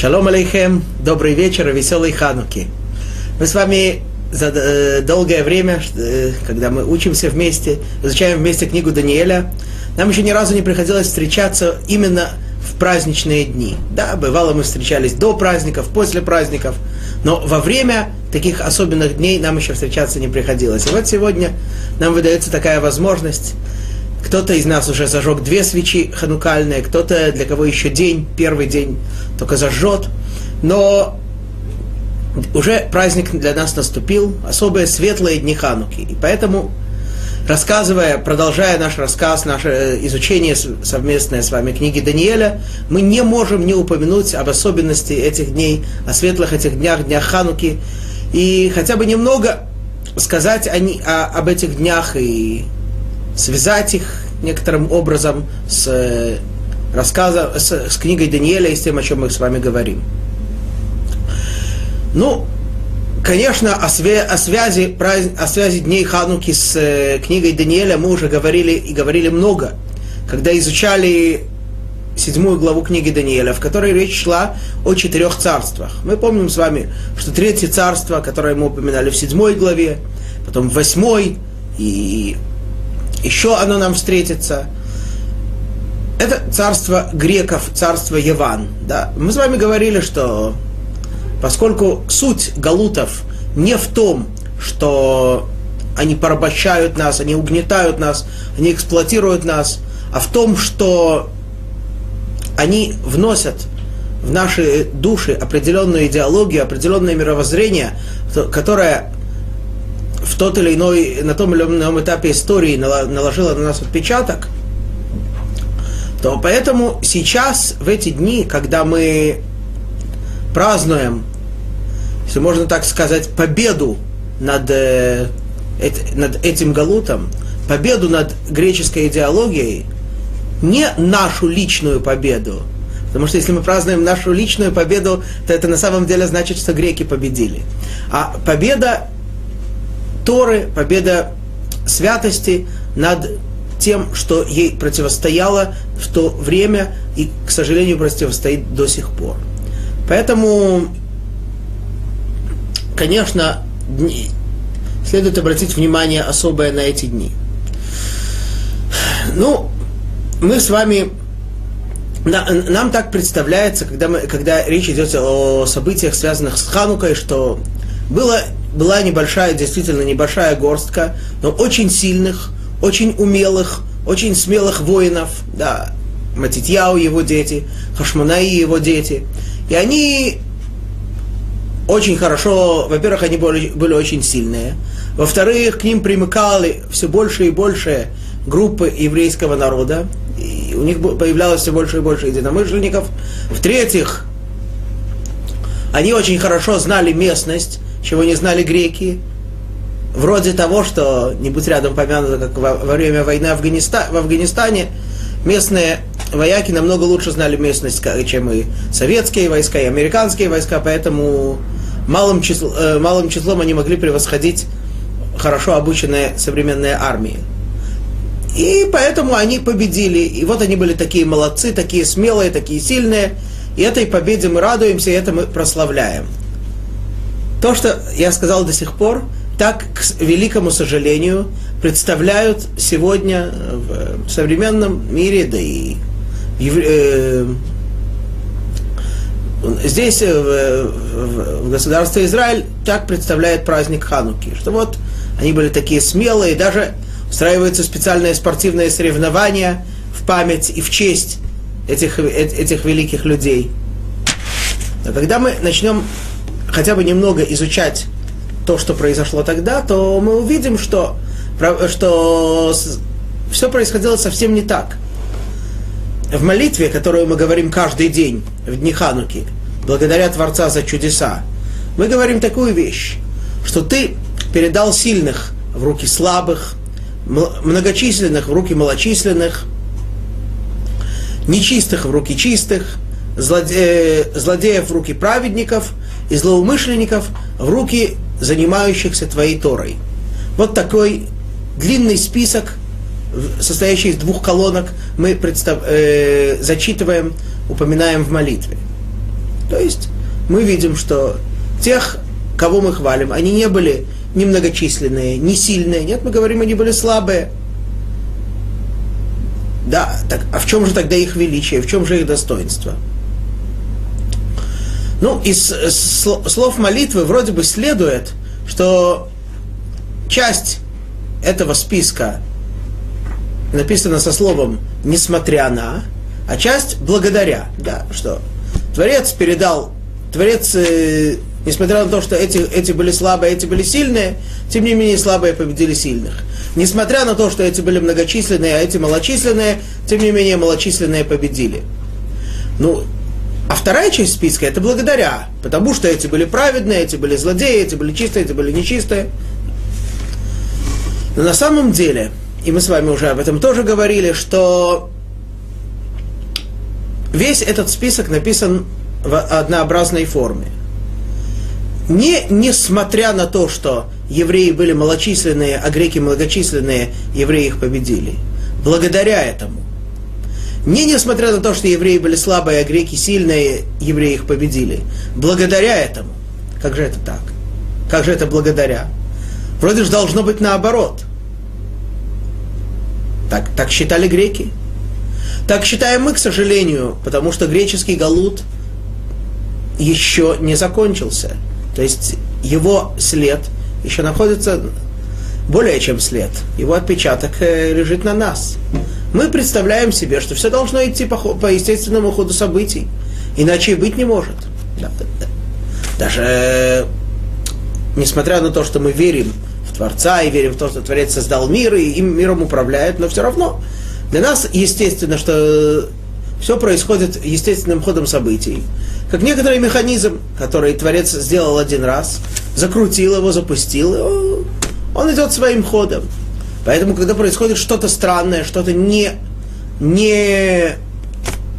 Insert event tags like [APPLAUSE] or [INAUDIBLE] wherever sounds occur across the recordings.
Шалом алейхем, добрый вечер и веселой хануки. Мы с вами за э, долгое время, э, когда мы учимся вместе, изучаем вместе книгу Даниэля, нам еще ни разу не приходилось встречаться именно в праздничные дни. Да, бывало мы встречались до праздников, после праздников, но во время таких особенных дней нам еще встречаться не приходилось. И вот сегодня нам выдается такая возможность кто-то из нас уже зажег две свечи ханукальные, кто-то, для кого еще день, первый день, только зажжет. Но уже праздник для нас наступил, особые светлые дни Хануки. И поэтому, рассказывая, продолжая наш рассказ, наше э, изучение совместное с вами книги Даниэля, мы не можем не упомянуть об особенности этих дней, о светлых этих днях, днях Хануки, и хотя бы немного сказать о, об этих днях и связать их некоторым образом с э, рассказом, с, с книгой Даниэля и с тем, о чем мы с вами говорим. Ну, конечно, о, свя- о, связи, о связи дней Хануки с э, книгой Даниэля мы уже говорили и говорили много, когда изучали седьмую главу книги Даниэля, в которой речь шла о четырех царствах. Мы помним с вами, что третье царство, которое мы упоминали в седьмой главе, потом в восьмой и еще оно нам встретится. Это царство греков, царство Яван. Да? Мы с вами говорили, что поскольку суть галутов не в том, что они порабощают нас, они угнетают нас, они эксплуатируют нас, а в том, что они вносят в наши души определенную идеологию, определенное мировоззрение, которое в тот или иной, на том или ином этапе истории наложила на нас отпечаток, то поэтому сейчас, в эти дни, когда мы празднуем, если можно так сказать, победу над, э, над этим галутом, победу над греческой идеологией, не нашу личную победу, Потому что если мы празднуем нашу личную победу, то это на самом деле значит, что греки победили. А победа Торы, победа святости над тем, что ей противостояло в то время и, к сожалению, противостоит до сих пор. Поэтому, конечно, дни, следует обратить внимание особое на эти дни. Ну, мы с вами нам так представляется, когда, мы, когда речь идет о событиях, связанных с Ханукой, что было была небольшая, действительно небольшая горстка, но очень сильных, очень умелых, очень смелых воинов, да, Матитьяу его дети, Хашманаи его дети. И они очень хорошо, во-первых, они были, были очень сильные, во-вторых, к ним примыкали все больше и больше группы еврейского народа, и у них появлялось все больше и больше единомышленников. В-третьих, они очень хорошо знали местность, чего не знали греки, вроде того, что, не будь рядом помянуто, как во, во время войны Афганиста, в Афганистане, местные вояки намного лучше знали местность, чем и советские войска, и американские войска, поэтому малым, число, э, малым числом они могли превосходить хорошо обученные современные армии. И поэтому они победили. И вот они были такие молодцы, такие смелые, такие сильные. И этой победе мы радуемся, и это мы прославляем. То, что я сказал до сих пор, так, к великому сожалению, представляют сегодня в современном мире, да и э, здесь, э, в, в государстве Израиль, так представляет праздник Хануки, что вот они были такие смелые, даже устраиваются специальные спортивные соревнования в память и в честь этих, э, этих великих людей. Но когда мы начнем хотя бы немного изучать то, что произошло тогда, то мы увидим, что, что все происходило совсем не так. В молитве, которую мы говорим каждый день, в дни Хануки, благодаря Творца за чудеса, мы говорим такую вещь, что ты передал сильных в руки слабых, многочисленных в руки малочисленных, нечистых в руки чистых, злодеев в руки праведников и злоумышленников в руки занимающихся твоей Торой. Вот такой длинный список, состоящий из двух колонок, мы представ, э, зачитываем, упоминаем в молитве. То есть мы видим, что тех, кого мы хвалим, они не были ни многочисленные, ни сильные. Нет, мы говорим, они были слабые. Да, так, а в чем же тогда их величие, в чем же их достоинство? Ну, из слов молитвы вроде бы следует, что часть этого списка написана со словом «несмотря на», а часть «благодаря». Да, что Творец передал, Творец, э, несмотря на то, что эти, эти были слабые, эти были сильные, тем не менее слабые победили сильных. Несмотря на то, что эти были многочисленные, а эти малочисленные, тем не менее малочисленные победили. Ну, а вторая часть списка это благодаря, потому что эти были праведные, эти были злодеи, эти были чистые, эти были нечистые. Но на самом деле, и мы с вами уже об этом тоже говорили, что весь этот список написан в однообразной форме. Не несмотря на то, что евреи были малочисленные, а греки многочисленные, евреи их победили. Благодаря этому. Не несмотря на то, что евреи были слабые, а греки сильные, евреи их победили. Благодаря этому. Как же это так? Как же это благодаря? Вроде же должно быть наоборот. Так, так считали греки. Так считаем мы, к сожалению, потому что греческий галут еще не закончился. То есть его след еще находится более чем след. Его отпечаток э, лежит на нас мы представляем себе, что все должно идти по, по естественному ходу событий. Иначе и быть не может. Даже э, несмотря на то, что мы верим в Творца и верим в то, что Творец создал мир и им миром управляет, но все равно для нас естественно, что все происходит естественным ходом событий. Как некоторый механизм, который Творец сделал один раз, закрутил его, запустил, он идет своим ходом. Поэтому, когда происходит что-то странное, что-то не, не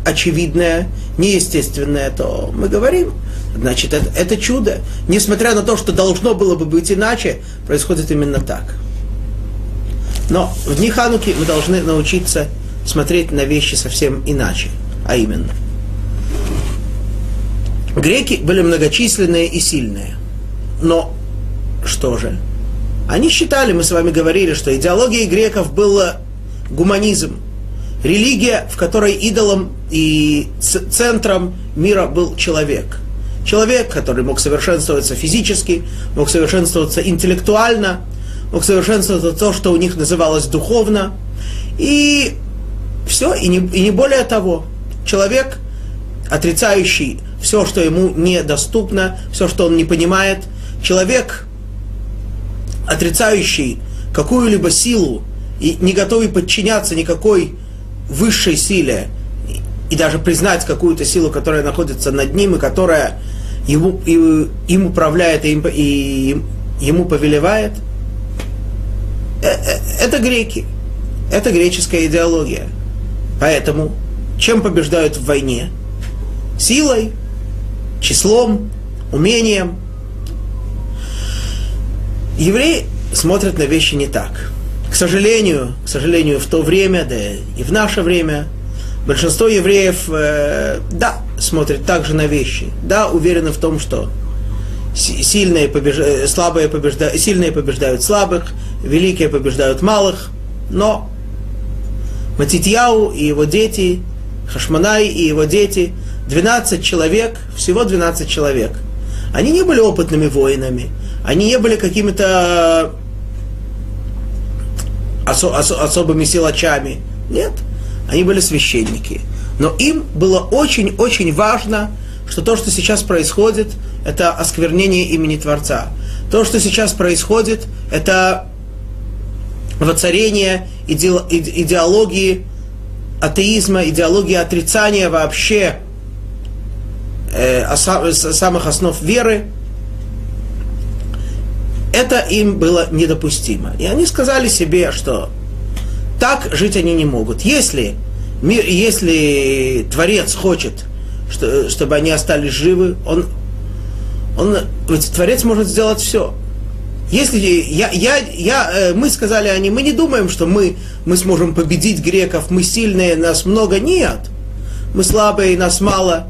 очевидное, неестественное, то мы говорим, значит, это, это чудо. Несмотря на то, что должно было бы быть иначе, происходит именно так. Но в дни Хануки мы должны научиться смотреть на вещи совсем иначе. А именно, греки были многочисленные и сильные. Но что же? Они считали, мы с вами говорили, что идеологией греков был гуманизм. Религия, в которой идолом и центром мира был человек. Человек, который мог совершенствоваться физически, мог совершенствоваться интеллектуально, мог совершенствоваться то, что у них называлось духовно. И все, и не, и не более того. Человек, отрицающий все, что ему недоступно, все, что он не понимает, человек, отрицающий какую-либо силу и не готовый подчиняться никакой высшей силе и даже признать какую-то силу, которая находится над ним и которая ему, и, им управляет и, им, и ему повелевает, э, э, это греки. Это греческая идеология. Поэтому чем побеждают в войне? Силой, числом, умением – евреи смотрят на вещи не так. К сожалению, к сожалению, в то время, да и в наше время, большинство евреев, э, да, смотрят также на вещи, да, уверены в том, что сильные, побеждают, слабые побеждают, сильные побеждают слабых, великие побеждают малых, но Матитьяу и его дети, Хашманай и его дети, 12 человек, всего 12 человек. Они не были опытными воинами, они не были какими-то осо- осо- особыми силачами. Нет, они были священники. Но им было очень-очень важно, что то, что сейчас происходит, это осквернение имени Творца. То, что сейчас происходит, это воцарение иде- идеологии атеизма, идеологии отрицания вообще э, самых основ веры – это им было недопустимо. И они сказали себе, что так жить они не могут. Если, мир, если Творец хочет, что, чтобы они остались живы, он, он, ведь Творец может сделать все. Если я, я, я, э, мы сказали они, мы не думаем, что мы, мы сможем победить греков, мы сильные, нас много. Нет. Мы слабые, нас мало.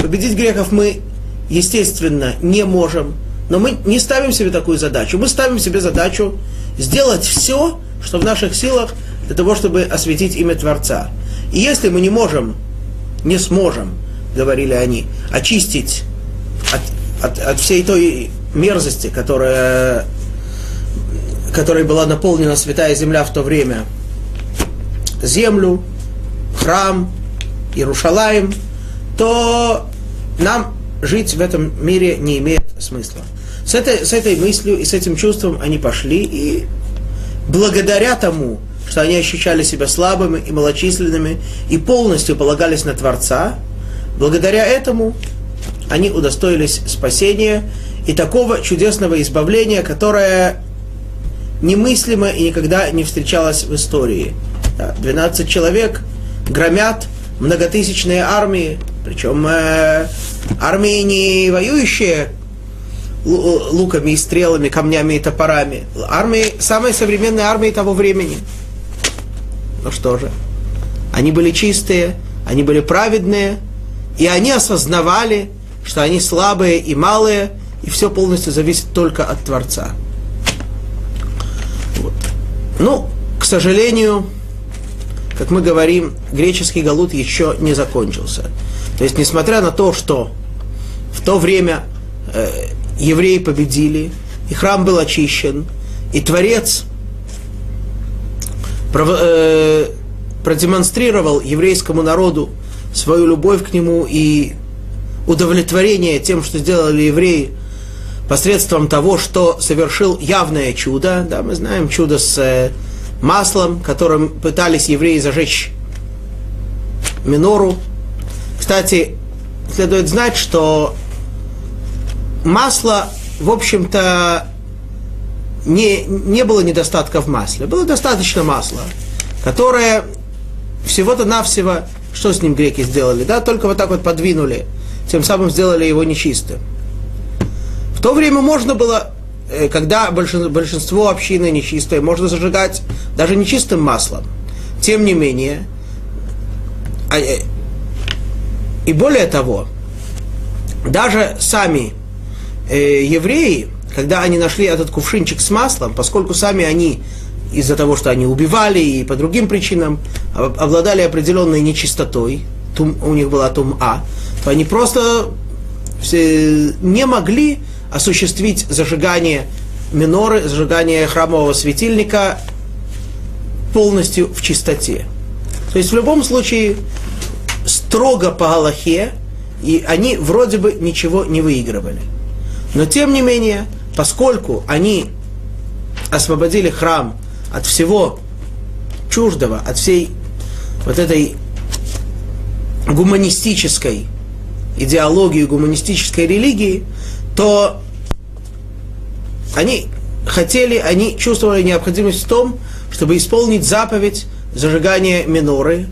Победить греков мы, естественно, не можем, но мы не ставим себе такую задачу. Мы ставим себе задачу сделать все, что в наших силах, для того, чтобы осветить имя Творца. И если мы не можем, не сможем, говорили они, очистить от, от, от всей той мерзости, которая, которой была наполнена святая земля в то время, землю, храм, Иерушалаем, то нам жить в этом мире не имеет смысла. С этой, с этой мыслью и с этим чувством они пошли, и благодаря тому, что они ощущали себя слабыми и малочисленными, и полностью полагались на Творца, благодаря этому они удостоились спасения и такого чудесного избавления, которое немыслимо и никогда не встречалось в истории. 12 человек громят многотысячные армии, причем э, армии не воюющие луками и стрелами, камнями и топорами. Армии, самой современной армии того времени. Ну что же, они были чистые, они были праведные, и они осознавали, что они слабые и малые, и все полностью зависит только от Творца. Вот. Ну, к сожалению, как мы говорим, греческий галут еще не закончился. То есть, несмотря на то, что в то время э, евреи победили, и храм был очищен, и Творец э, продемонстрировал еврейскому народу свою любовь к нему и удовлетворение тем, что сделали евреи посредством того, что совершил явное чудо. Да, мы знаем чудо с э, маслом, которым пытались евреи зажечь минору. Кстати, следует знать, что масло, в общем-то, не, не было недостатка в масле. Было достаточно масла, которое всего-то навсего, что с ним греки сделали, да, только вот так вот подвинули, тем самым сделали его нечистым. В то время можно было Э, когда большинство общины нечистое, можно зажигать даже нечистым маслом. Тем не менее, а, э, и более того, даже сами э, евреи, когда они нашли этот кувшинчик с маслом, поскольку сами они из-за того, что они убивали и по другим причинам обладали определенной нечистотой, тум, у них была тум-а, то они просто все не могли осуществить зажигание миноры, зажигание храмового светильника полностью в чистоте. То есть в любом случае строго по Галахе, и они вроде бы ничего не выигрывали. Но тем не менее, поскольку они освободили храм от всего чуждого, от всей вот этой гуманистической идеологии, гуманистической религии, то они хотели, они чувствовали необходимость в том, чтобы исполнить заповедь зажигания миноры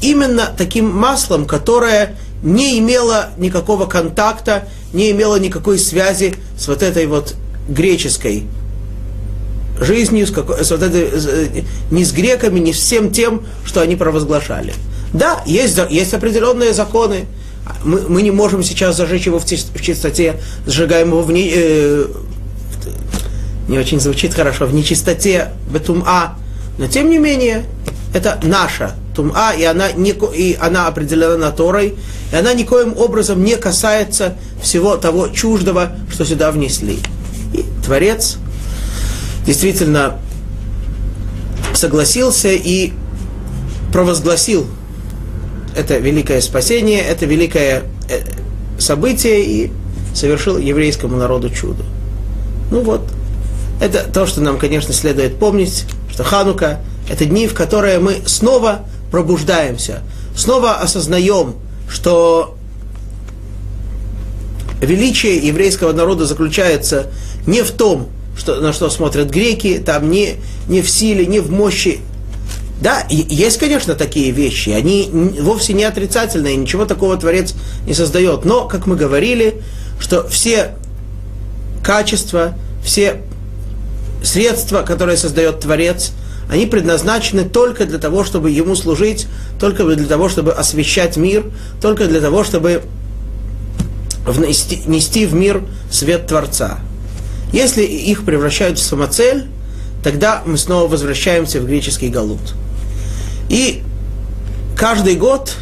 именно таким маслом, которое не имело никакого контакта, не имело никакой связи с вот этой вот греческой жизнью, с, какой, с вот этой, э, ни с греками, ни с всем тем, что они провозглашали. Да, есть, есть определенные законы, мы, мы не можем сейчас зажечь его в, в чистоте, сжигаем его в не, э, не очень звучит хорошо, в нечистоте, в тума, но тем не менее, это наша тума, и она, не, и она определена Торой, и она никоим образом не касается всего того чуждого, что сюда внесли. И Творец действительно согласился и провозгласил это великое спасение, это великое э, событие и совершил еврейскому народу чудо. Ну вот, это то, что нам, конечно, следует помнить, что Ханука – это дни, в которые мы снова пробуждаемся, снова осознаем, что величие еврейского народа заключается не в том, что, на что смотрят греки, там не, не в силе, не в мощи да, есть, конечно, такие вещи, они вовсе не отрицательные, ничего такого Творец не создает. Но, как мы говорили, что все качества, все средства, которые создает Творец, они предназначены только для того, чтобы ему служить, только для того, чтобы освещать мир, только для того, чтобы внести, нести в мир свет Творца. Если их превращают в самоцель, тогда мы снова возвращаемся в греческий галут. И каждый год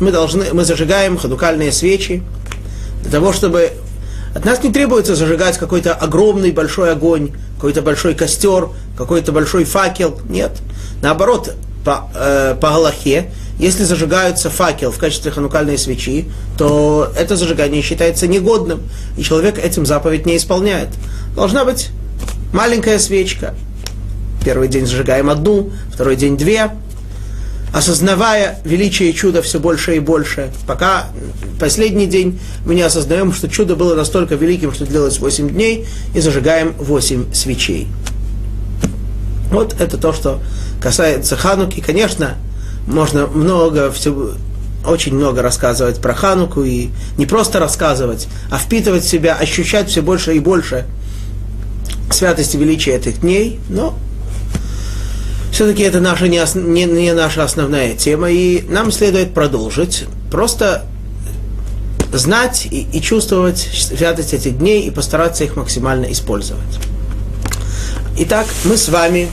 мы, должны, мы зажигаем хадукальные свечи для того, чтобы... От нас не требуется зажигать какой-то огромный большой огонь, какой-то большой костер, какой-то большой факел. Нет. Наоборот, по, э, по Галахе, если зажигаются факел в качестве ханукальной свечи, то это зажигание считается негодным, и человек этим заповедь не исполняет. Должна быть маленькая свечка. Первый день зажигаем одну, второй день две, осознавая величие и чудо все больше и больше, пока последний день мы не осознаем, что чудо было настолько великим, что длилось 8 дней, и зажигаем 8 свечей. Вот это то, что касается Хануки. Конечно, можно много всего, очень много рассказывать про Хануку, и не просто рассказывать, а впитывать в себя, ощущать все больше и больше святости величия этих дней, но все-таки это наша не, не, не наша основная тема, и нам следует продолжить. Просто знать и, и чувствовать святость этих дней и постараться их максимально использовать. Итак, мы с вами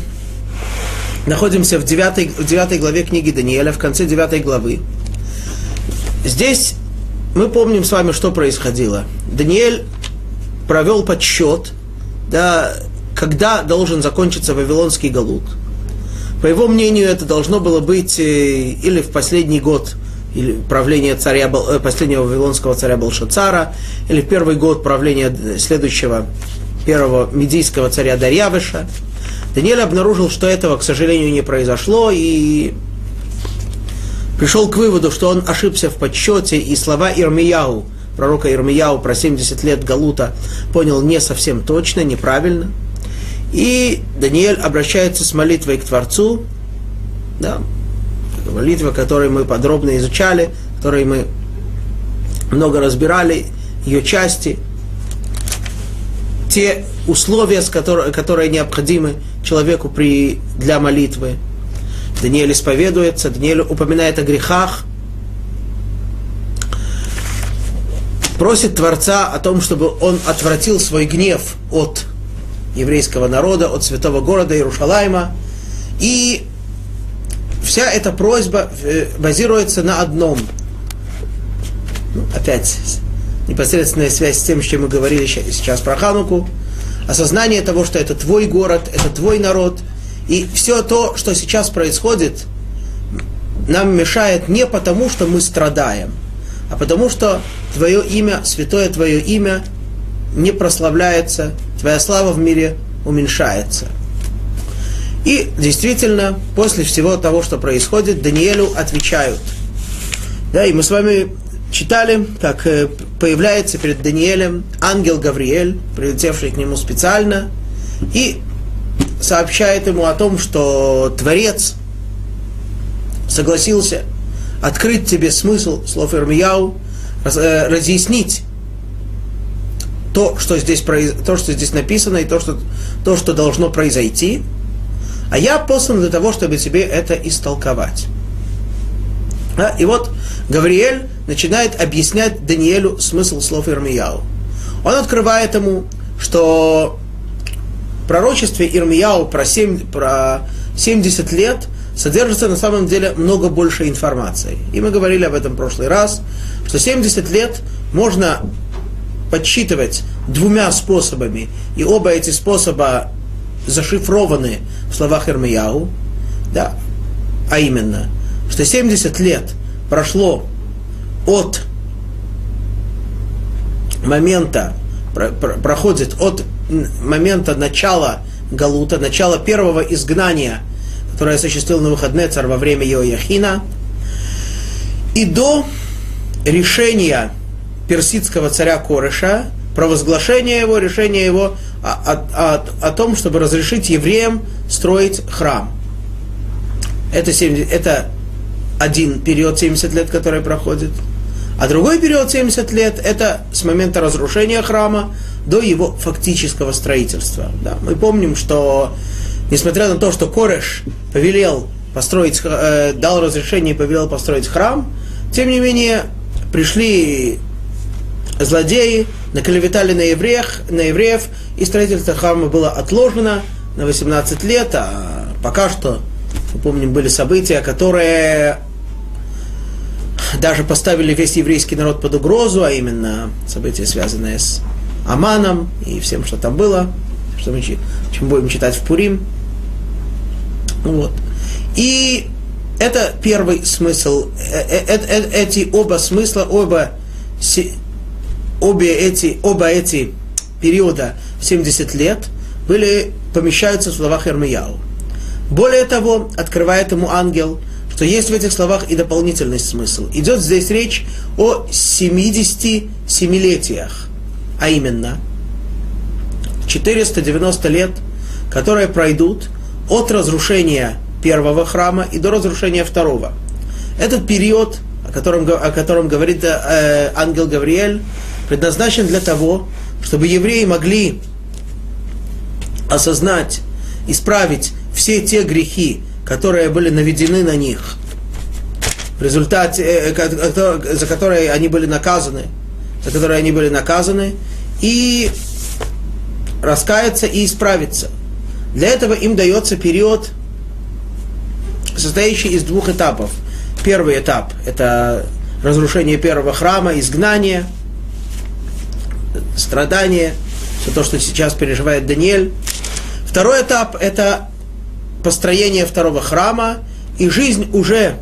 находимся в 9, в 9 главе книги Даниэля, в конце 9 главы. Здесь мы помним с вами, что происходило. Даниэль провел подсчет, да, когда должен закончиться Вавилонский галут – по его мнению, это должно было быть э, или в последний год или правления царя, э, последнего вавилонского царя Балшацара, или в первый год правления следующего первого медийского царя Дарьявыша. Даниэль обнаружил, что этого, к сожалению, не произошло, и пришел к выводу, что он ошибся в подсчете, и слова Ирмияу, пророка Ирмияу про 70 лет Галута, понял не совсем точно, неправильно – и Даниэль обращается с молитвой к Творцу, да, молитва, которую мы подробно изучали, которой мы много разбирали, ее части, те условия, с которые, которые необходимы человеку при, для молитвы. Даниэль исповедуется, Даниэль упоминает о грехах, просит Творца о том, чтобы он отвратил свой гнев от еврейского народа, от святого города Иерушалайма. И вся эта просьба э, базируется на одном. Ну, опять непосредственная связь с тем, что мы говорили сейчас про Хануку. Осознание того, что это твой город, это твой народ. И все то, что сейчас происходит, нам мешает не потому, что мы страдаем, а потому что Твое имя, святое Твое имя не прославляется, твоя слава в мире уменьшается. И действительно, после всего того, что происходит, Даниэлю отвечают. Да, и мы с вами читали, как э, появляется перед Даниэлем ангел Гавриэль, прилетевший к нему специально, и сообщает ему о том, что Творец согласился открыть тебе смысл слов Ирмияу, э, разъяснить то, что здесь, то, что здесь написано, и то что, то, что должно произойти, а я послан для того, чтобы тебе это истолковать. А, и вот Гавриэль начинает объяснять Даниэлю смысл слов Ирмияу. Он открывает ему, что пророчестве Ирмияу про, 7, про 70 лет содержится на самом деле много больше информации. И мы говорили об этом в прошлый раз, что 70 лет можно подсчитывать двумя способами, и оба эти способа зашифрованы в словах Ирмияу, да, а именно, что 70 лет прошло от момента, про, про, проходит от момента начала Галута, начала первого изгнания, которое осуществил на выходные царь во время Иояхина, и до решения персидского царя Корыша, провозглашение его, решение его о, о, о, о том, чтобы разрешить евреям строить храм. Это, 70, это один период 70 лет, который проходит. А другой период 70 лет – это с момента разрушения храма до его фактического строительства. Да, мы помним, что несмотря на то, что Кореш повелел построить, э, дал разрешение и повелел построить храм, тем не менее пришли злодеи наклеветали на евреев, на евреев, и строительство храма было отложено на 18 лет, а пока что, мы помним, были события, которые даже поставили весь еврейский народ под угрозу, а именно события, связанные с Аманом и всем, что там было, что мы чем будем читать в Пурим. Вот. И это первый смысл. Э, э, э, эти оба смысла, оба, обе эти, оба эти периода 70 лет были, помещаются в словах Ермияу. Более того, открывает ему ангел, что есть в этих словах и дополнительный смысл. Идет здесь речь о 77-летиях, а именно 490 лет, которые пройдут от разрушения первого храма и до разрушения второго. Этот период, о котором, о котором говорит э, ангел Гавриэль, предназначен для того, чтобы евреи могли осознать, исправить все те грехи, которые были наведены на них, в результате, э, э, за которые они были наказаны, за которые они были наказаны, и раскаяться и исправиться. Для этого им дается период, состоящий из двух этапов. Первый этап – это разрушение первого храма, изгнание, страдание, все то, что сейчас переживает Даниэль. Второй этап – это построение второго храма и жизнь уже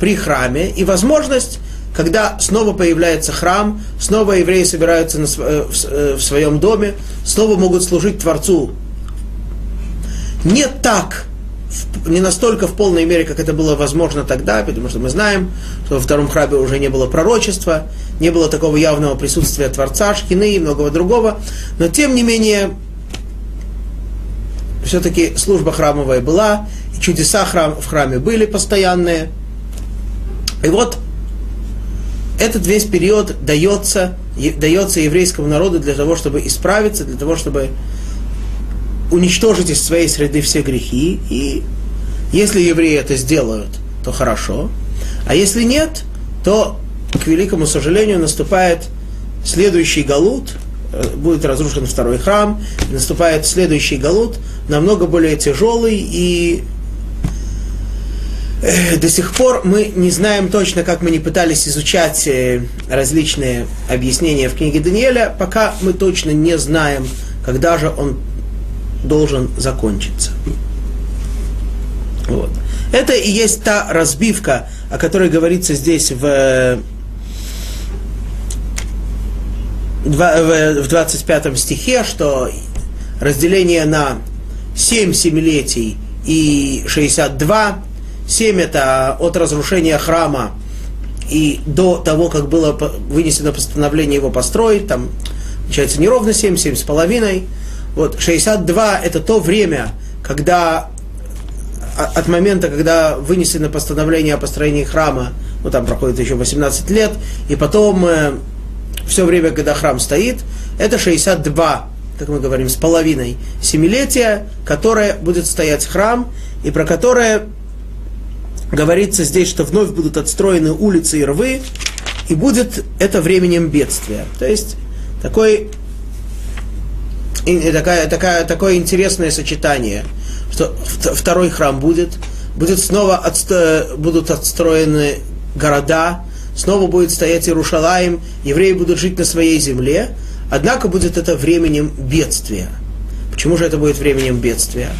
при храме, и возможность, когда снова появляется храм, снова евреи собираются на, э, э, в своем доме, снова могут служить Творцу. Не так, не настолько в полной мере, как это было возможно тогда, потому что мы знаем, что во втором храме уже не было пророчества, не было такого явного присутствия Творца, Шкины и многого другого, но тем не менее все-таки служба храмовая была, и чудеса храм, в храме были постоянные. И вот этот весь период дается, дается еврейскому народу для того, чтобы исправиться, для того, чтобы уничтожить из своей среды все грехи. И если евреи это сделают, то хорошо. А если нет, то, к великому сожалению, наступает следующий галут – Э, будет разрушен второй храм, наступает следующий галут, намного более тяжелый, и э, до сих пор мы не знаем точно, как мы не пытались изучать э, различные объяснения в книге Даниэля, пока мы точно не знаем, когда же он должен закончиться. Вот. Это и есть та разбивка, о которой говорится здесь в в 25 стихе, что разделение на 7 семилетий и 62, 7 это от разрушения храма и до того, как было вынесено постановление его построить, там, получается, не ровно 7, 7 с половиной. Вот, 62 это то время, когда а, от момента, когда вынесено постановление о построении храма, ну там проходит еще 18 лет, и потом э, все время, когда храм стоит, это 62, как мы говорим, с половиной семилетия, которое будет стоять храм, и про которое говорится здесь, что вновь будут отстроены улицы и рвы, и будет это временем бедствия. То есть такой, такая, такая, такое интересное сочетание, что второй храм будет, будет снова отсто, будут отстроены города, снова будет стоять Иерушалаем, евреи будут жить на своей земле, однако будет это временем бедствия. Почему же это будет временем бедствия?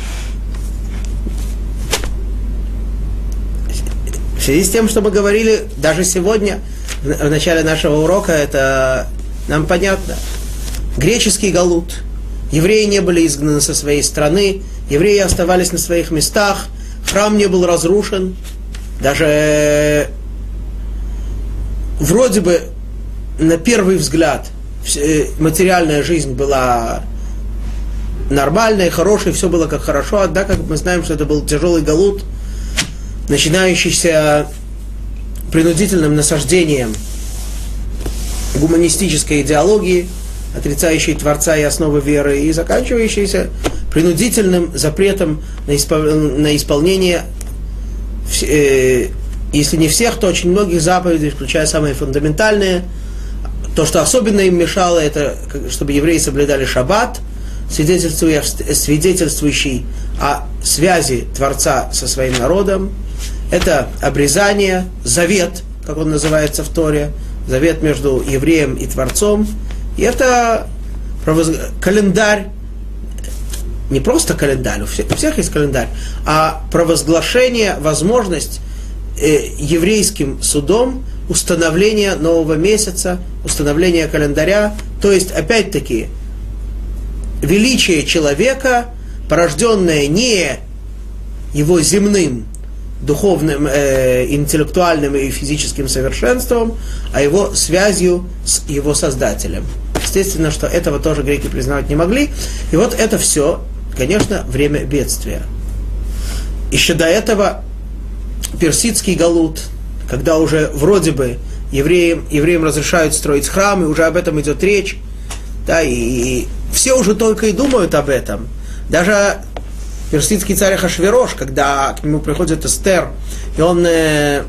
В связи с тем, что мы говорили даже сегодня, в начале нашего урока, это нам понятно. Греческий галут. Евреи не были изгнаны со своей страны, евреи оставались на своих местах, храм не был разрушен, даже вроде бы на первый взгляд э, материальная жизнь была нормальная, хорошая, все было как хорошо, однако мы знаем, что это был тяжелый галут, начинающийся принудительным насаждением гуманистической идеологии, отрицающей Творца и основы веры, и заканчивающийся принудительным запретом на, испол... на исполнение э, если не всех, то очень многих заповедей, включая самые фундаментальные, То, что особенно им мешало, это чтобы евреи соблюдали шаббат, свидетельствующий о связи Творца со своим народом. Это обрезание, завет, как он называется в Торе, завет между евреем и Творцом. И это календарь, не просто календарь, у всех, у всех есть календарь, а провозглашение, возможность э, еврейским судом установления нового месяца, установления календаря. То есть, опять-таки, величие человека, порожденное не его земным, духовным, э, интеллектуальным и физическим совершенством, а его связью с его создателем. Естественно, что этого тоже греки признавать не могли. И вот это все, конечно, время бедствия. Еще до этого персидский галут, когда уже вроде бы евреям, евреям разрешают строить храмы, уже об этом идет речь, да, и, и все уже только и думают об этом. Даже персидский царь Хашверош, когда к нему приходит Эстер, и он э,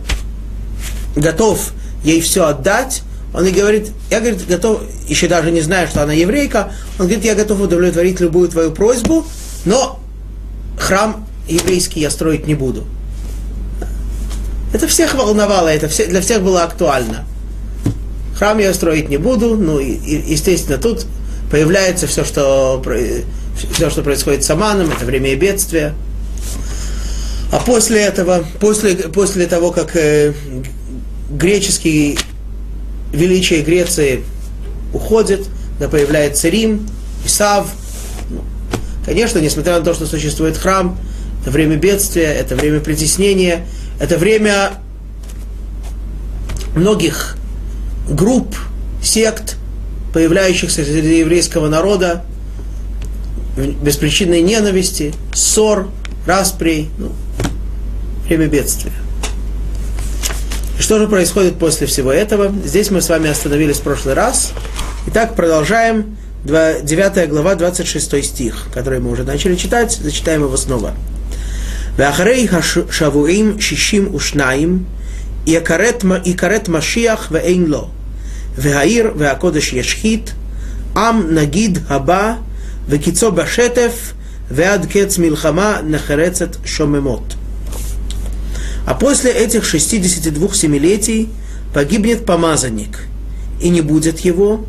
готов ей все отдать, он и говорит, я, говорит, готов, еще даже не зная, что она еврейка, он говорит, я готов удовлетворить любую твою просьбу, но храм еврейский я строить не буду. Это всех волновало, это все, для всех было актуально. Храм я строить не буду, ну, и, и, естественно, тут появляется все, что, все, что происходит с Аманом, это время бедствия. А после этого, после, после того, как э, греческий величие Греции уходит, да появляется Рим, Исав. Ну, конечно, несмотря на то, что существует храм, это время бедствия, это время притеснения, это время многих групп, сект, появляющихся среди еврейского народа, беспричинной ненависти, ссор, расприй, ну, время бедствия. И что же происходит после всего этого? Здесь мы с вами остановились в прошлый раз. Итак, продолжаем 9 глава, 26 стих, который мы уже начали читать, зачитаем его снова. ואחרי השבועים שישים ושניים, יכרת משיח ואין לו. והעיר והקודש ישחית, עם נגיד הבא, וקיצו בשטף, ועד קץ מלחמה נחרצת шомемот. А после этих 62 семилетий погибнет помазанник, и не будет его,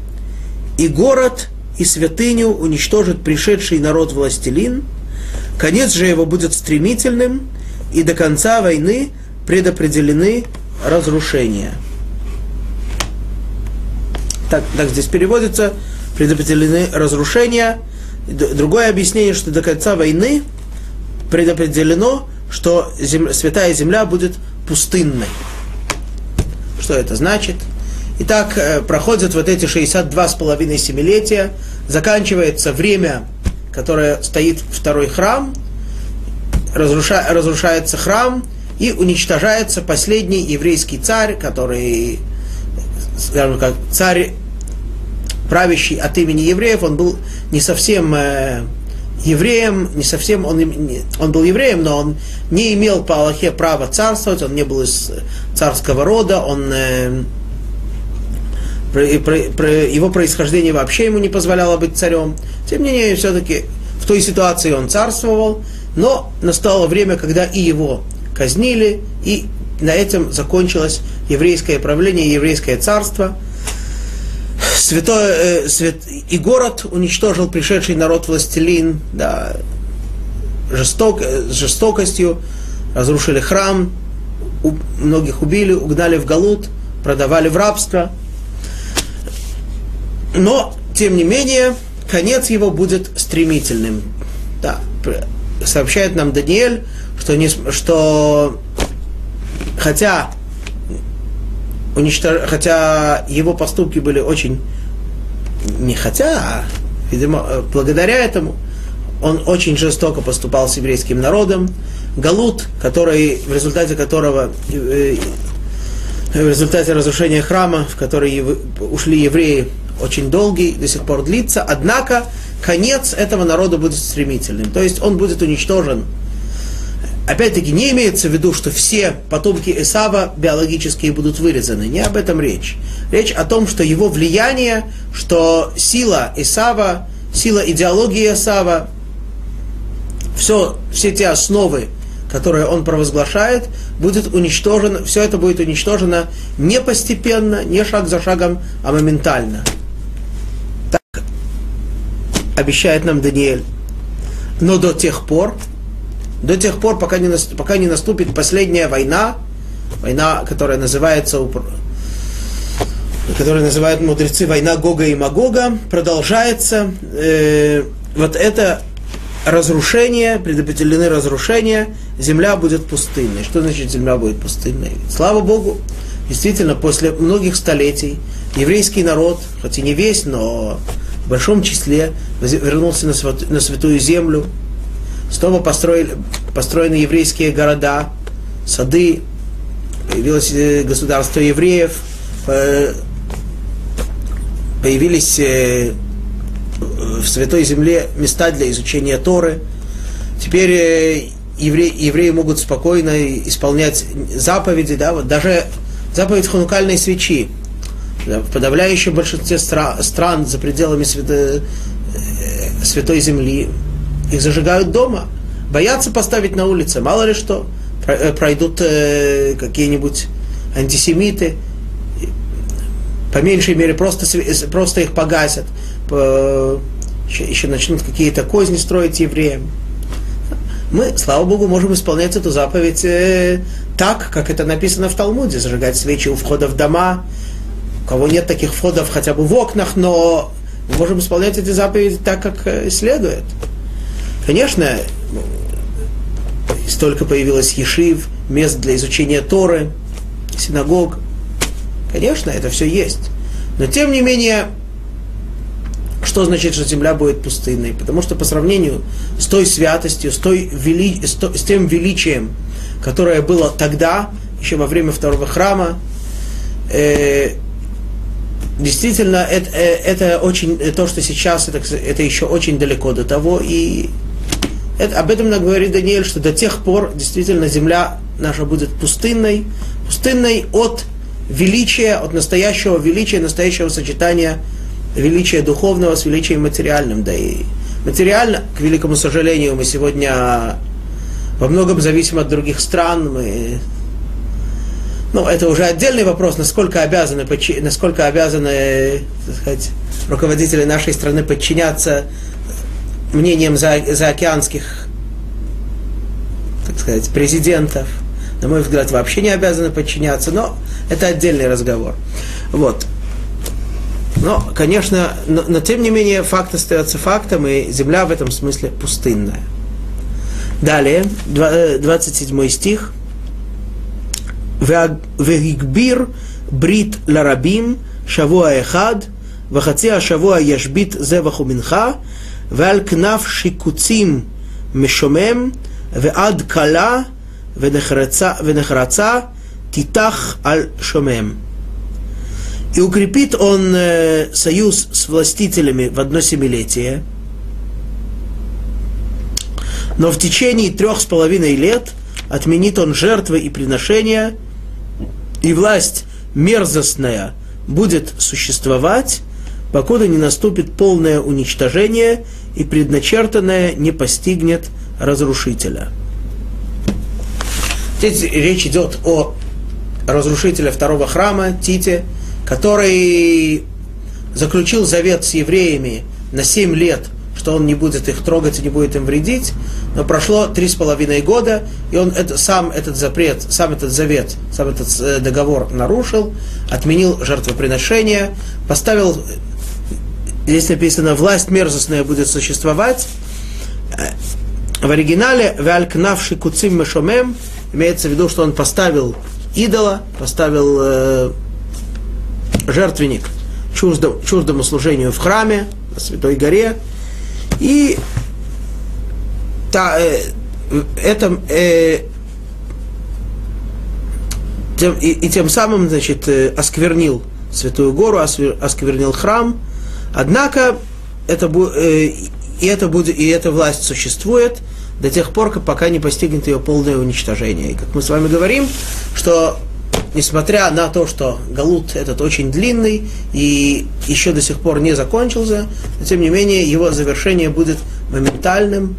и город, и святыню уничтожит пришедший народ властелин, конец же его будет стремительным, и до конца войны предопределены разрушения так, так здесь переводится, предопределены разрушения. Другое объяснение, что до конца войны предопределено, что зем, святая земля будет пустынной. Что это значит? Итак, э, проходят вот эти 62 с половиной семилетия, заканчивается время, которое стоит второй храм, разруша, разрушается храм, и уничтожается последний еврейский царь, который, скажем как, царь правящий от имени евреев, он был не совсем э, евреем, не совсем, он, он был евреем, но он не имел по Аллахе права царствовать, он не был из царского рода, он, э, про, про, про его происхождение вообще ему не позволяло быть царем. Тем не менее, все-таки в той ситуации он царствовал, но настало время, когда и его казнили, и на этом закончилось еврейское правление, еврейское царство – святой, э, свят, и город уничтожил пришедший народ властелин, да, жесток, э, с жестокостью, разрушили храм, у, многих убили, угнали в Галут, продавали в рабство. Но, тем не менее, конец его будет стремительным. Да, сообщает нам Даниэль, что, не, что хотя уничтож... хотя его поступки были очень не хотя, а, видимо, э, благодаря этому он очень жестоко поступал с еврейским народом. Галут, который, в результате которого, э, в результате разрушения храма, в который ушли евреи, очень долгий, до сих пор длится. Однако конец этого народа будет стремительным. То есть он будет уничтожен Опять-таки, не имеется в виду, что все потомки Исава биологические будут вырезаны. Не об этом речь. Речь о том, что его влияние, что сила Исава, сила идеологии Исава, все, все те основы, которые он провозглашает, будет уничтожено, все это будет уничтожено не постепенно, не шаг за шагом, а моментально. Так обещает нам Даниэль. Но до тех пор, до тех пор, пока не, пока не наступит последняя война, война, которая называется, которая называют мудрецы война Гога и Магога, продолжается. Э, вот это разрушение, предопределены разрушения, земля будет пустынной. Что значит земля будет пустынной? Слава Богу, действительно, после многих столетий еврейский народ, хоть и не весь, но в большом числе вернулся на святую землю. Снова построили, построены еврейские города, сады, появилось э, государство евреев, появились э, в Святой Земле места для изучения Торы. Теперь э, евреи, евреи могут спокойно исполнять заповеди, да, вот даже заповедь ханукальной свечи. В подавляющем большинстве стра- стран за пределами свято, э, Святой Земли их зажигают дома. Боятся поставить на улице, мало ли что. Э, пройдут э, какие-нибудь антисемиты, по меньшей мере просто, просто их погасят еще, начнут какие-то козни строить евреям. Мы, слава Богу, можем исполнять эту заповедь э, так, как это написано в Талмуде, зажигать свечи у входа в дома. У кого нет таких входов хотя бы в окнах, но мы можем исполнять эти заповеди так, как э, следует. Конечно, столько появилось ешив, мест для изучения Торы, синагог. Конечно, это все есть. Но тем не менее, что значит, что земля будет пустынной? Потому что по сравнению с той святостью, с, той вели, с, то, с тем величием, которое было тогда, еще во время второго храма, э, действительно, это, э, это очень, то, что сейчас, это, это еще очень далеко до того, и это, об этом говорит Даниэль, что до тех пор действительно земля наша будет пустынной, пустынной от величия, от настоящего величия, настоящего сочетания величие духовного с величием материальным. Да и материально, к великому сожалению, мы сегодня во многом зависим от других стран. Мы, ну, это уже отдельный вопрос, насколько обязаны, насколько обязаны так сказать, руководители нашей страны подчиняться мнением за, заокеанских, так сказать, президентов, на мой взгляд, вообще не обязаны подчиняться, но это отдельный разговор. Вот. Но, конечно, но, но тем не менее факт остается фактом, и земля в этом смысле пустынная. Далее, 27 э, стих. Вегбир брит ларабим шавуа эхад вахаци ашавуа яшбит зеваху минха ועל כנף שיקוצים משומם, ועד כלה ונחרצה, ונחרצה תיתח על שומם. И укрепит он э, союз с властителями в одно семилетие. Но в течение трех с половиной лет отменит он жертвы и приношения, и власть мерзостная будет существовать, покуда не наступит полное уничтожение и предначертанное не постигнет разрушителя. Здесь речь идет о разрушителе второго храма Тите – который заключил завет с евреями на 7 лет, что он не будет их трогать и не будет им вредить, но прошло три с половиной года, и он это, сам этот запрет, сам этот завет, сам этот э, договор нарушил, отменил жертвоприношение, поставил, здесь написано, власть мерзостная будет существовать, э, в оригинале «Валькнавши куцим мешомем» имеется в виду, что он поставил идола, поставил э, жертвенник чуждому, чуждому служению в храме, на Святой горе. И та, э, это, э, тем, и, и тем самым, значит, э, осквернил Святую гору, осквернил храм. Однако это, э, и, это будет, и эта власть существует, до тех пор, пока не постигнет ее полное уничтожение. И как мы с вами говорим, что несмотря на то, что Галут этот очень длинный и еще до сих пор не закончился, но тем не менее его завершение будет моментальным,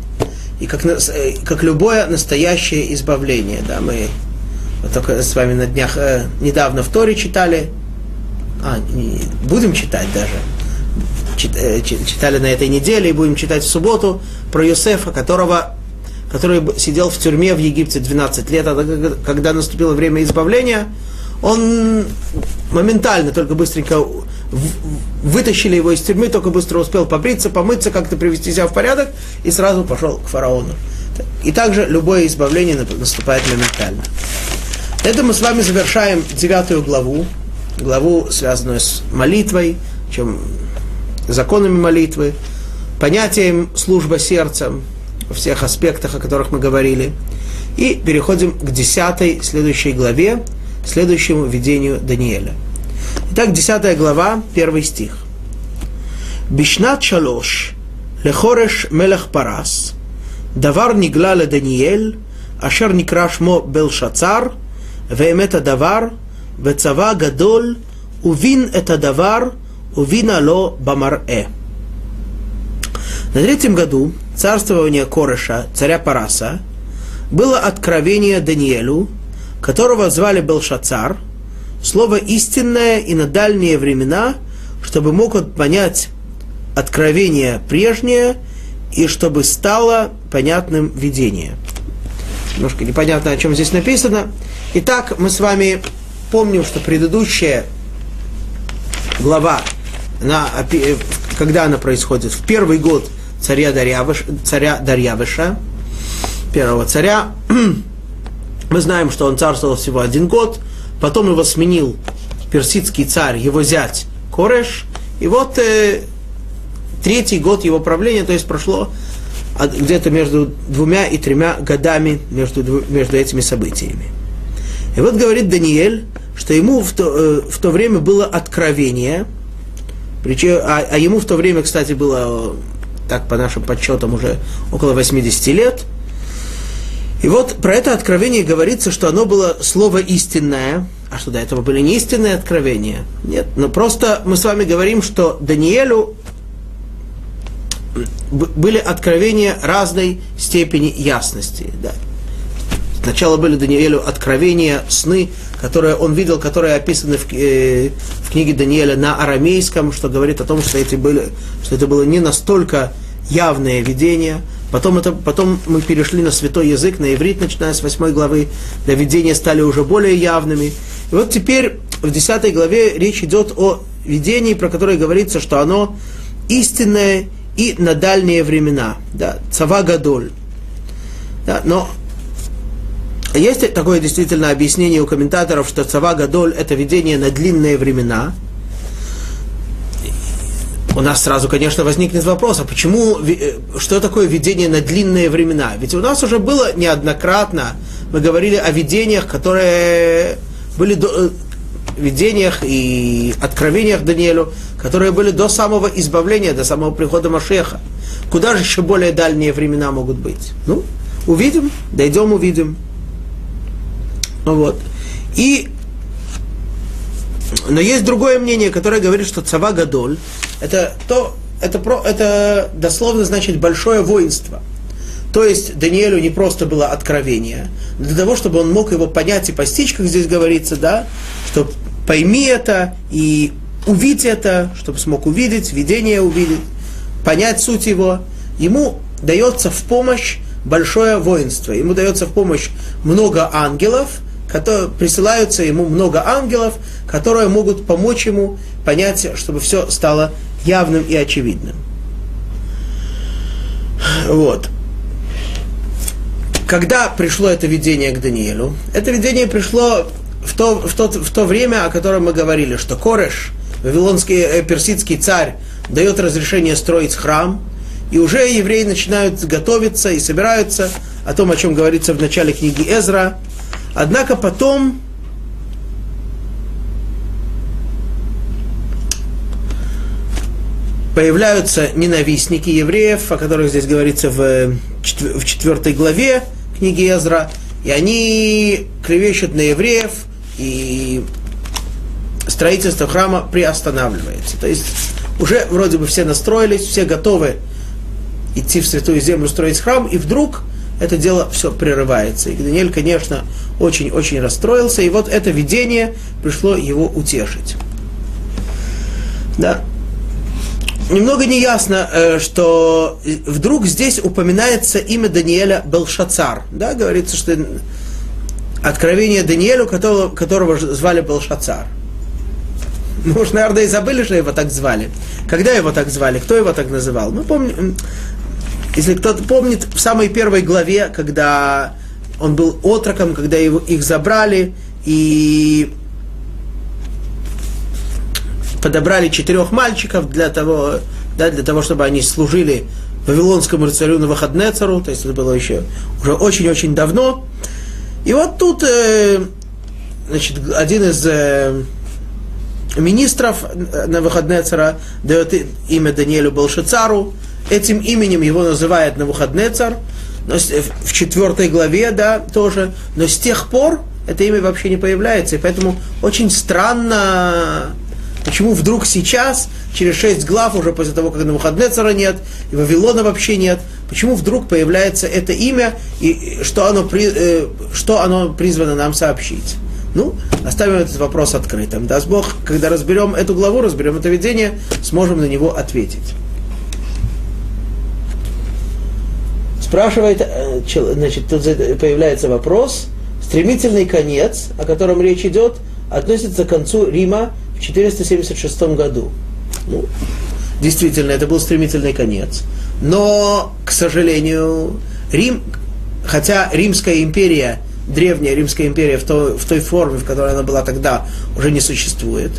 и как, э, как любое настоящее избавление. Да, мы вот только с вами на днях э, недавно в Торе читали, а, не, будем читать даже, читали на этой неделе и будем читать в субботу про Йосефа, которого который сидел в тюрьме в Египте 12 лет, а когда наступило время избавления, он моментально, только быстренько вытащили его из тюрьмы, только быстро успел побриться, помыться, как-то привести себя в порядок, и сразу пошел к фараону. И также любое избавление наступает моментально. Это мы с вами завершаем девятую главу, главу, связанную с молитвой, чем законами молитвы, понятием служба сердцем, во всех аспектах, о которых мы говорили. И переходим к десятой следующей главе, следующему видению Даниэля. Итак, десятая глава, первый стих. Бишнат шалош, лехореш мелех парас, давар нигла ле Даниэль, ашер некрашмо белшацар, ואמת הדבר, וצבא גדול, увин это הדבר, увидно ло бамарэ. На третьем году царствования Кореша, царя Параса, было откровение Даниэлю, которого звали Белшацар, слово истинное и на дальние времена, чтобы мог он понять откровение прежнее и чтобы стало понятным видение. Немножко непонятно, о чем здесь написано. Итак, мы с вами помним, что предыдущая глава она, когда она происходит? В первый год царя Дарьявыш, царя Дарьявыша, первого царя. [CLEARS THROAT] Мы знаем, что он царствовал всего один год, потом его сменил персидский царь, его зять Кореш, и вот э, третий год его правления, то есть прошло где-то между двумя и тремя годами между, между этими событиями. И вот говорит Даниэль, что ему в то, э, в то время было откровение, причем, а, а ему в то время, кстати, было так по нашим подсчетам уже около 80 лет. И вот про это откровение говорится, что оно было слово истинное. А что до этого были не истинные откровения? Нет, но просто мы с вами говорим, что Даниэлю были откровения разной степени ясности. Да. Сначала были Даниэлю откровения, сны, которые он видел, которые описаны в, э, в книге Даниэля на арамейском, что говорит о том, что, эти были, что это было не настолько явное видение. Потом, это, потом мы перешли на святой язык, на иврит, начиная с 8 главы, для видения стали уже более явными. И вот теперь в 10 главе речь идет о видении, про которое говорится, что оно истинное и на дальние времена. Да, цава гадоль. Да, но есть такое действительно объяснение у комментаторов, что цава гадоль это видение на длинные времена – у нас сразу, конечно, возникнет вопрос, а почему, э, что такое видение на длинные времена? Ведь у нас уже было неоднократно, мы говорили о видениях, которые были до, э, видениях и откровениях Даниэлю, которые были до самого избавления, до самого прихода Машеха. Куда же еще более дальние времена могут быть? Ну, увидим, дойдем, увидим. Вот. И но есть другое мнение, которое говорит, что цава гадоль это то, это, про, это дословно значит большое воинство. То есть Даниэлю не просто было откровение, для того, чтобы он мог его понять и постичь, как здесь говорится, да, что пойми это и увидеть это, чтобы смог увидеть, видение увидеть, понять суть его, ему дается в помощь большое воинство, ему дается в помощь много ангелов – которые, присылаются ему много ангелов, которые могут помочь ему понять, чтобы все стало явным и очевидным. Вот. Когда пришло это видение к Даниилу? Это видение пришло в то, в, то, в то время, о котором мы говорили, что Кореш, вавилонский э, персидский царь, дает разрешение строить храм, и уже евреи начинают готовиться и собираются о том, о чем говорится в начале книги Эзра, Однако потом появляются ненавистники евреев, о которых здесь говорится в в четвертой главе книги Эзра, и они клевещут на евреев, и строительство храма приостанавливается. То есть уже вроде бы все настроились, все готовы идти в Святую Землю, строить храм, и вдруг это дело все прерывается. И Даниэль, конечно, очень-очень расстроился, и вот это видение пришло его утешить. Да. Немного неясно, э, что вдруг здесь упоминается имя Даниэля Белшацар. Да, говорится, что откровение Даниэлю, которого, которого звали Белшацар. Может, наверное, и забыли, что его так звали. Когда его так звали? Кто его так называл? Мы помним, если кто-то помнит, в самой первой главе, когда он был отроком, когда его, их забрали и подобрали четырех мальчиков для того, да, для того, чтобы они служили Вавилонскому царю Навуходнецару, то есть это было еще уже очень-очень давно. И вот тут э, значит, один из э, министров Навуходнецара дает имя Даниэлю Белшицару, этим именем его называет Навуходнецар, но в четвертой главе, да, тоже, но с тех пор это имя вообще не появляется, и поэтому очень странно, почему вдруг сейчас, через шесть глав, уже после того, как Навуходнецара нет, и Вавилона вообще нет, почему вдруг появляется это имя, и что оно, при, э, что оно призвано нам сообщить. Ну, оставим этот вопрос открытым. Даст Бог, когда разберем эту главу, разберем это видение, сможем на него ответить. Спрашивает, э, значит, тут появляется вопрос, стремительный конец, о котором речь идет, относится к концу Рима в 476 году. Ну, действительно, это был стремительный конец. Но, к сожалению, Рим, хотя Римская империя, древняя Римская империя в той, в той форме, в которой она была тогда, уже не существует.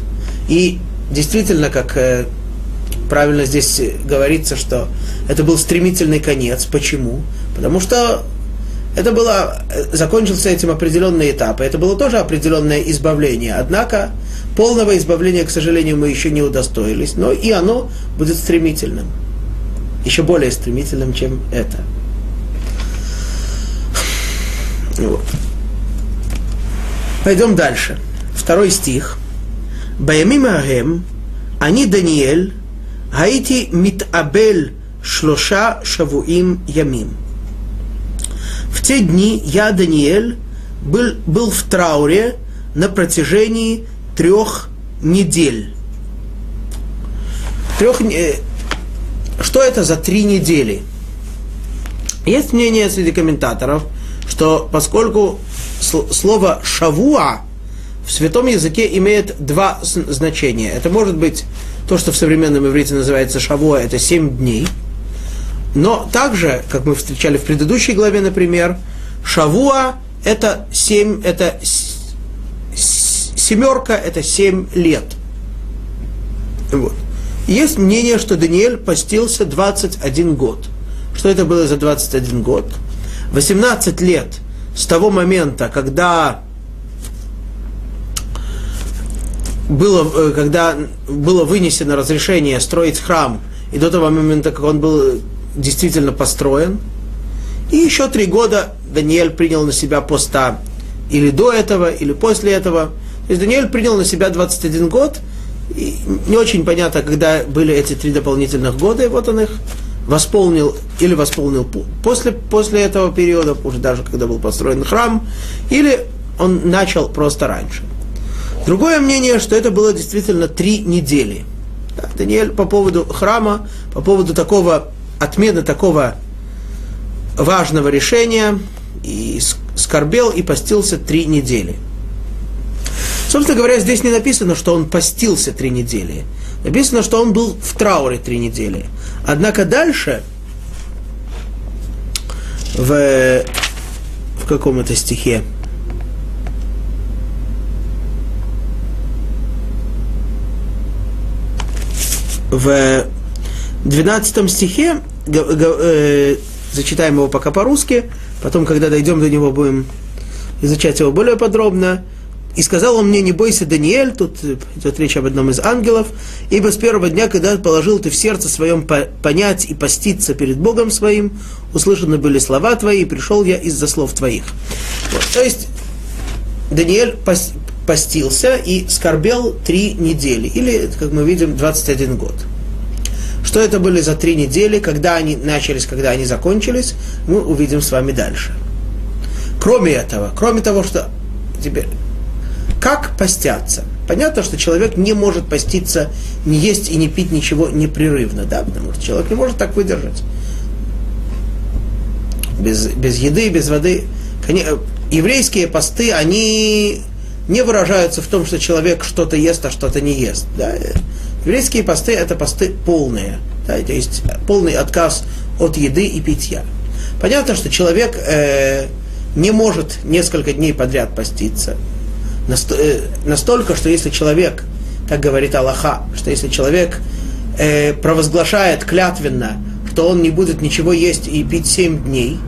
И действительно, как э, правильно здесь говорится, что это был стремительный конец. Почему? Потому что это было, закончился этим определенный этап, и это было тоже определенное избавление. Однако полного избавления, к сожалению, мы еще не удостоились, но и оно будет стремительным. Еще более стремительным, чем это. Вот. Пойдем дальше. Второй стих. Баямим Агем, они Даниэль, Хаити митабель шлоша шавуим ямим. В те дни я, Даниэль, был, был в трауре на протяжении трех недель. Трех, э, что это за три недели? Есть мнение среди комментаторов, что поскольку слово «шавуа» в святом языке имеет два значения. Это может быть то, что в современном иврите называется шавуа, это семь дней. Но также, как мы встречали в предыдущей главе, например, шавуа это семь, это семерка, это семь лет. Вот. Есть мнение, что Даниэль постился 21 год. Что это было за 21 год? 18 лет с того момента, когда было, э, когда было вынесено разрешение строить храм, и до того момента, как он был действительно построен, и еще три года Даниэль принял на себя поста или до этого, или после этого. То есть Даниэль принял на себя 21 год, и не очень понятно, когда были эти три дополнительных года, и вот он их восполнил или восполнил после, после этого периода, уже даже когда был построен храм, или он начал просто раньше. Другое мнение, что это было действительно три недели. Да, Даниэль по поводу храма, по поводу такого отмены такого важного решения и скорбел и постился три недели. Собственно говоря, здесь не написано, что он постился три недели. Написано, что он был в трауре три недели. Однако дальше, в, в каком это стихе, в 12 стихе, э, зачитаем его пока по-русски, потом, когда дойдем до него, будем изучать его более подробно. и сказал он мне, не бойся, Даниэль, тут идет речь об одном из ангелов, ибо с первого дня, когда положил ты в сердце своем понять и поститься перед Богом своим, услышаны были слова твои, и пришел я из-за слов твоих. Вот. То есть Даниэль постился и скорбел три недели, или, как мы видим, 21 год. Что это были за три недели, когда они начались, когда они закончились, мы увидим с вами дальше. Кроме этого, кроме того, что теперь как постятся? Понятно, что человек не может поститься, не есть и не пить ничего непрерывно, да, потому что человек не может так выдержать. Без, без еды, без воды. Еврейские посты, они не выражаются в том, что человек что-то ест, а что-то не ест. Да? Еврейские посты – это посты полные. Да? То есть полный отказ от еды и питья. Понятно, что человек э, не может несколько дней подряд поститься. Э, настолько, что если человек, как говорит Аллаха, что если человек э, провозглашает клятвенно, что он не будет ничего есть и пить семь дней,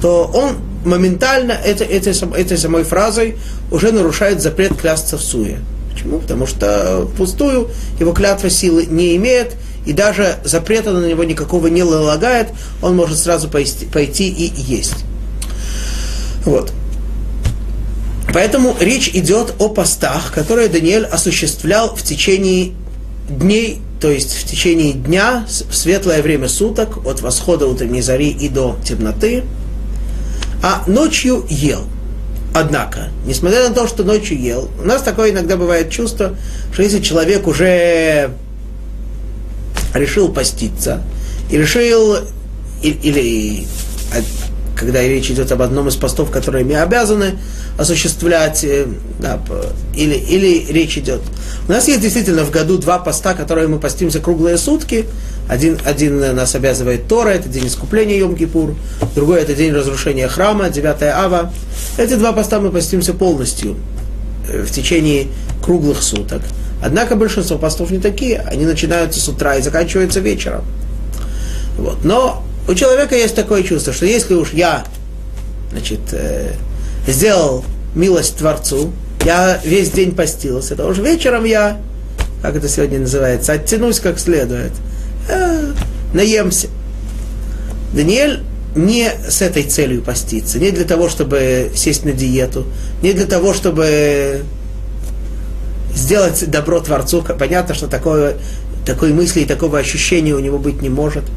то он моментально это, этой, этой самой фразой уже нарушает запрет клясться в суе. Почему? Потому что пустую его клятва силы не имеет, и даже запрета на него никакого не налагает, он может сразу пойти, пойти и есть. Вот. Поэтому речь идет о постах, которые Даниэль осуществлял в течение дней, то есть в течение дня, в светлое время суток, от восхода утренней зари и до темноты, а ночью ел. Однако, несмотря на то, что ночью ел, у нас такое иногда бывает чувство, что если человек уже решил поститься, и решил, или, или когда речь идет об одном из постов, которые мы обязаны осуществлять, э, да, или, или речь идет. У нас есть действительно в году два поста, которые мы постимся круглые сутки. Один, один нас обязывает Тора, это день искупления Йом-Кипур, другой это день разрушения храма, 9 ава. Эти два поста мы постимся полностью э, в течение круглых суток. Однако большинство постов не такие, они начинаются с утра и заканчиваются вечером. Вот. Но у человека есть такое чувство, что если уж я значит, э, сделал милость Творцу, я весь день постился, то уже вечером я, как это сегодня называется, оттянусь как следует, э, наемся. Даниэль не с этой целью поститься, не для того, чтобы сесть на диету, не для того, чтобы сделать добро Творцу. Понятно, что такое, такой мысли и такого ощущения у него быть не может –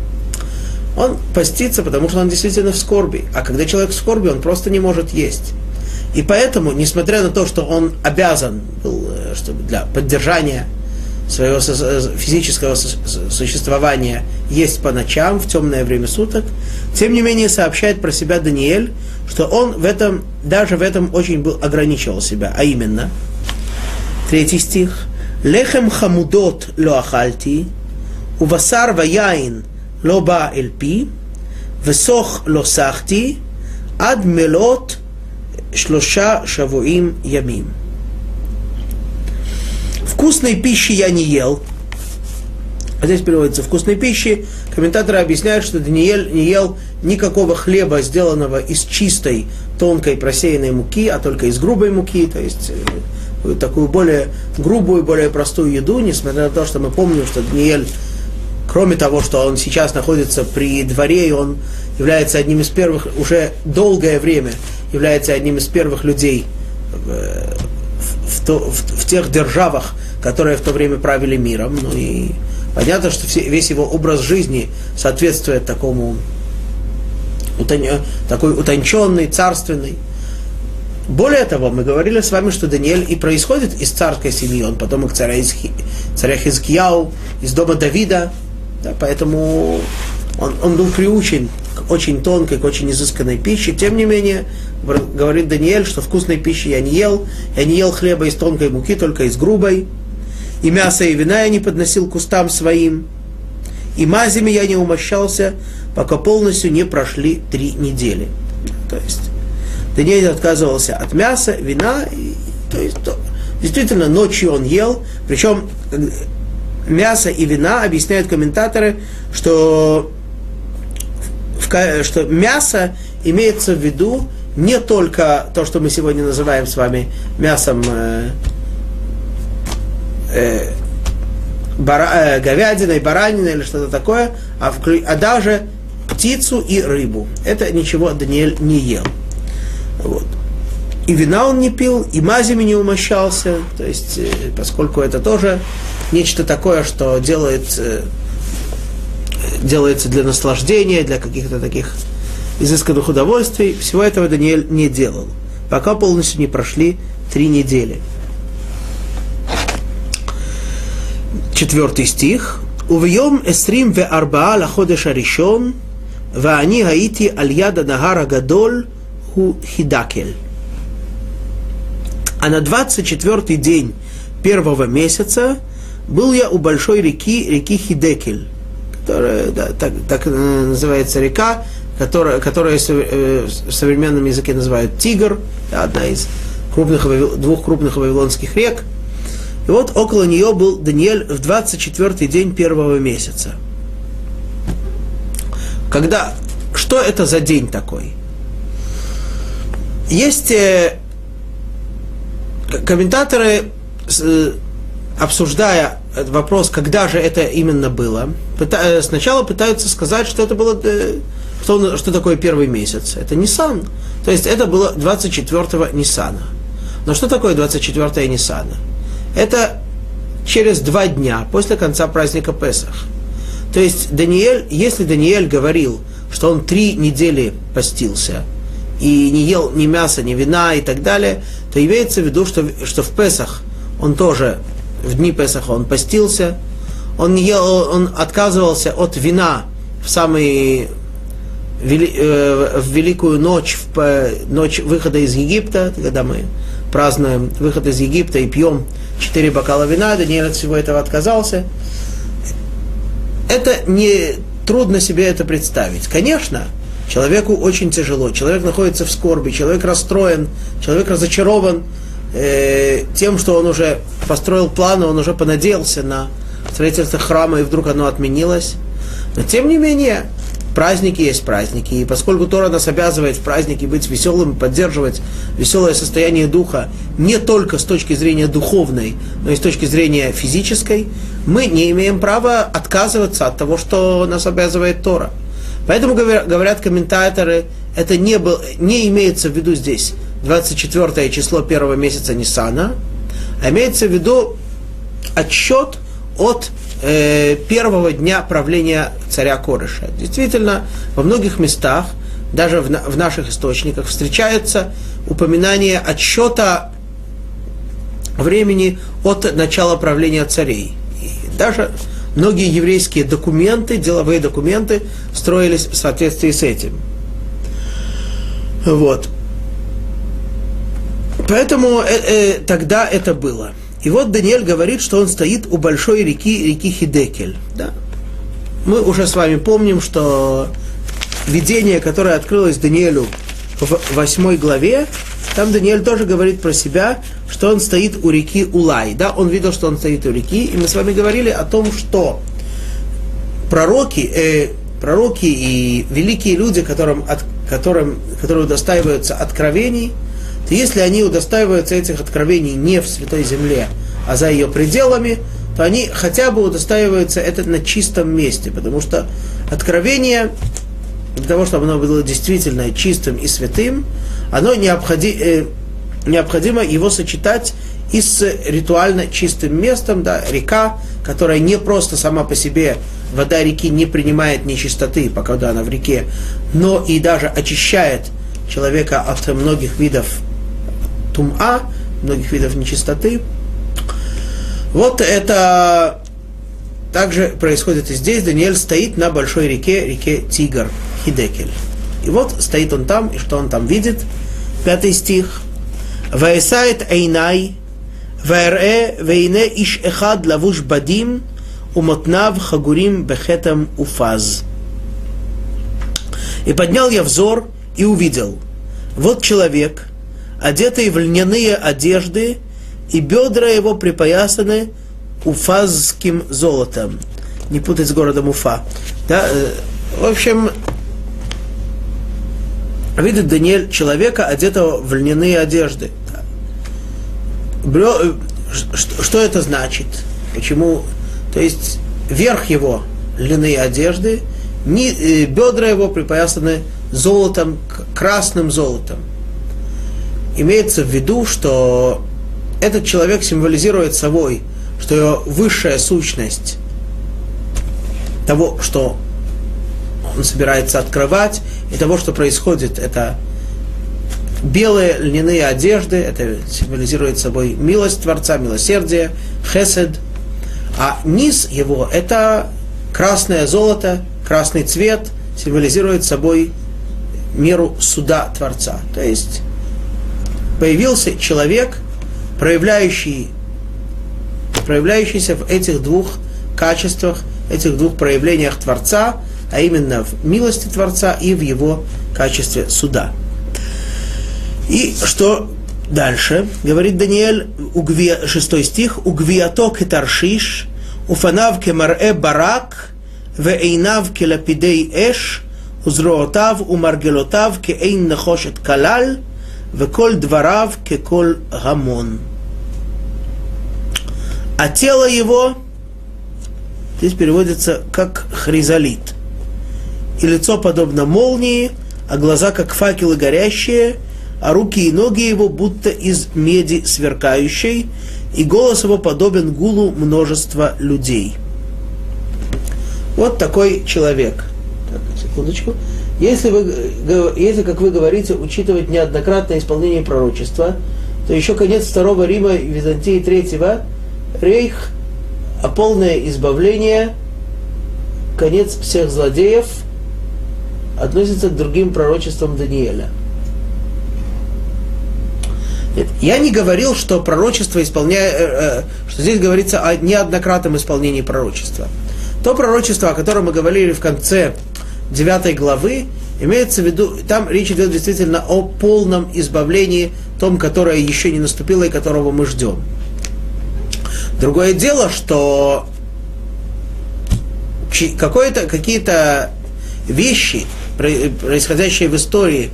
он постится, потому что он действительно в скорби. А когда человек в скорби, он просто не может есть. И поэтому, несмотря на то, что он обязан был, э, чтобы для поддержания своего физического существования есть по ночам, в темное время суток, тем не менее сообщает про себя Даниэль, что он в этом, даже в этом очень был, ограничивал себя, а именно, третий стих, «Лехем хамудот лоахальти, увасар ваяин לא בא אל פי, וסוך לא סחתי, עד מלות שלושה שבועים ימים. Вкусной пищи я не ел. А здесь переводится вкусной пищи. Комментаторы объясняют, что Даниэль не ел никакого хлеба, сделанного из чистой, тонкой просеянной муки, а только из грубой муки, то есть э, такую более грубую, более простую еду, несмотря на то, что мы помним, что Даниэль Кроме того, что он сейчас находится при дворе, и он является одним из первых, уже долгое время является одним из первых людей в, в, то, в, в тех державах, которые в то время правили миром. Ну и понятно, что все, весь его образ жизни соответствует такому такой утонченный, царственный. Более того, мы говорили с вами, что Даниэль и происходит из царской семьи, он потомок царя, Изхи, царя Хизкияу, из дома Давида, да, поэтому он, он был приучен к очень тонкой, к очень изысканной пище. Тем не менее, говорит Даниэль, что вкусной пищи я не ел. Я не ел хлеба из тонкой муки, только из грубой. И мясо и вина я не подносил к устам своим. И мазями я не умощался, пока полностью не прошли три недели. То есть Даниэль отказывался от мяса, вина, и, то есть то, действительно ночью он ел, причем мяса и вина, объясняют комментаторы, что, что мясо имеется в виду не только то, что мы сегодня называем с вами мясом э, э, бара, э, говядиной, бараниной или что-то такое, а, вклю, а даже птицу и рыбу. Это ничего Даниэль не ел. Вот. И вина он не пил, и мазями не умощался, то есть, э, поскольку это тоже нечто такое, что делает, э, делается для наслаждения, для каких-то таких изысканных удовольствий, всего этого Даниэль не делал, пока полностью не прошли три недели. Четвертый стих. Увьем эсрим ве арбаа лаходеш аришон, ва они гаити аль яда нагара гадоль ху хидакель. А на 24 день первого месяца был я у большой реки, реки Хидекель, которая, да, так, так называется река, которая, которая э, в современном языке называют Тигр, одна из крупных, двух крупных вавилонских рек. И вот около нее был Даниэль в 24 день первого месяца. Когда, что это за день такой? Есть э, комментаторы, э, обсуждая вопрос, когда же это именно было, пыта, сначала пытаются сказать, что это было что, что такое первый месяц? Это Нисан. То есть это было 24-го Нисана. Но что такое 24-е Нисана? Это через два дня после конца праздника Песах. То есть Даниэль, если Даниэль говорил, что он три недели постился и не ел ни мяса, ни вина и так далее, то имеется в виду, что, что в Песах он тоже, в дни Песаха он постился, он, не ел, он отказывался от вина в самый Э, в великую ночь, в ночь выхода из Египта, когда мы празднуем выход из Египта и пьем четыре бокала вина, Даниэль от всего этого отказался. Это не трудно себе это представить. Конечно, человеку очень тяжело, человек находится в скорби, человек расстроен, человек разочарован э, тем, что он уже построил планы, он уже понадеялся на строительство храма, и вдруг оно отменилось. Но тем не менее, праздники есть праздники, и поскольку Тора нас обязывает в празднике быть веселым, поддерживать веселое состояние духа не только с точки зрения духовной, но и с точки зрения физической, мы не имеем права отказываться от того, что нас обязывает Тора. Поэтому говорят комментаторы, это не, был, не имеется в виду здесь 24 число первого месяца Нисана, а имеется в виду отсчет от э, первого дня правления царя Корыша. Действительно, во многих местах, даже в, в наших источниках, встречается упоминание отсчета времени от начала правления царей. И даже многие еврейские документы, деловые документы строились в соответствии с этим. Вот. Поэтому э, э, тогда это было. И вот Даниэль говорит, что он стоит у большой реки, реки Хидекель. Да? Мы уже с вами помним, что видение, которое открылось Даниэлю в восьмой главе, там Даниэль тоже говорит про себя, что он стоит у реки Улай. Да, он видел, что он стоит у реки, и мы с вами говорили о том, что пророки, э, пророки и великие люди, которым, от, которым, которые удостаиваются откровений – то если они удостаиваются этих откровений не в Святой Земле, а за ее пределами, то они хотя бы удостаиваются это на чистом месте, потому что откровение, для того, чтобы оно было действительно чистым и святым, оно необходи, э, необходимо его сочетать и с ритуально чистым местом, да, река, которая не просто сама по себе, вода реки не принимает нечистоты, пока она в реке, но и даже очищает человека от многих видов тума, многих видов нечистоты. Вот это также происходит и здесь. Даниэль стоит на большой реке, реке Тигр, Хидекель. И вот стоит он там, и что он там видит? Пятый стих. Ваесает эйнай, ваэре вейне иш эхад лавуш бадим, умотнав хагурим бехетам уфаз. И поднял я взор и увидел. Вот человек – одетый в льняные одежды, и бедра его припоясаны уфазским золотом. Не путать с городом Уфа. Да, э, в общем, видит Даниэль человека, одетого в льняные одежды. Брё, что, это значит? Почему? То есть верх его льняные одежды, э, бедра его припоясаны золотом, красным золотом. Имеется в виду, что этот человек символизирует собой, что его высшая сущность того, что он собирается открывать, и того, что происходит, это белые льняные одежды, это символизирует собой милость Творца, милосердие, хесед, а низ его – это красное золото, красный цвет, символизирует собой меру суда Творца. То есть появился человек, проявляющий, проявляющийся в этих двух качествах, этих двух проявлениях Творца, а именно в милости Творца и в его качестве суда. И что дальше? Говорит Даниэль, угви, 6 стих, «Угвиато кетаршиш, уфанав кемарэ барак, ועיניו כלפידי אש, וזרועותיו ומרגלותיו כאין נחושת כלל, וכל דבריו ככל המון. А тело его, здесь переводится как хризолит. И лицо подобно молнии, а глаза как факелы горящие, а руки и ноги его будто из меди сверкающей, и голос его подобен гулу множества людей. Вот такой человек. Так, секундочку. Если, вы, если, как вы говорите, учитывать неоднократное исполнение пророчества, то еще конец второго Рима и Византии третьего, рейх, а полное избавление, конец всех злодеев, относится к другим пророчествам Даниэля. Я не говорил, что пророчество исполняет, э, э, что здесь говорится о неоднократном исполнении пророчества. То пророчество, о котором мы говорили в конце 9 главы, имеется в виду, там речь идет действительно о полном избавлении, том, которое еще не наступило и которого мы ждем. Другое дело, что какие-то вещи, происходящие в истории,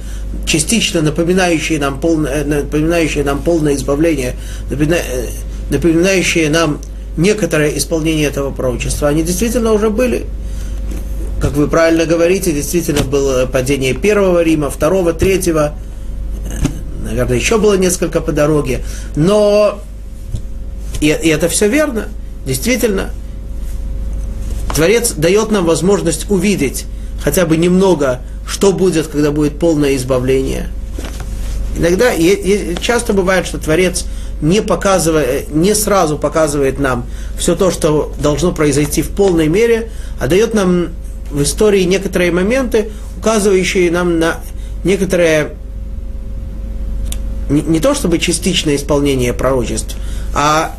частично напоминающие нам полное, напоминающие нам полное избавление, э, напоминающие нам некоторое исполнение этого пророчества, они действительно уже были. Как вы правильно говорите, действительно было падение первого Рима, второго, третьего, э, наверное, еще было несколько по дороге. Но и, и это все верно. Действительно, Творец дает нам возможность увидеть хотя бы немного, что будет, когда будет полное избавление. Иногда, и, и часто бывает, что Творец не показывает, не сразу показывает нам все то, что должно произойти в полной мере, а дает нам в истории некоторые моменты, указывающие нам на некоторое не, не то чтобы частичное исполнение пророчеств, а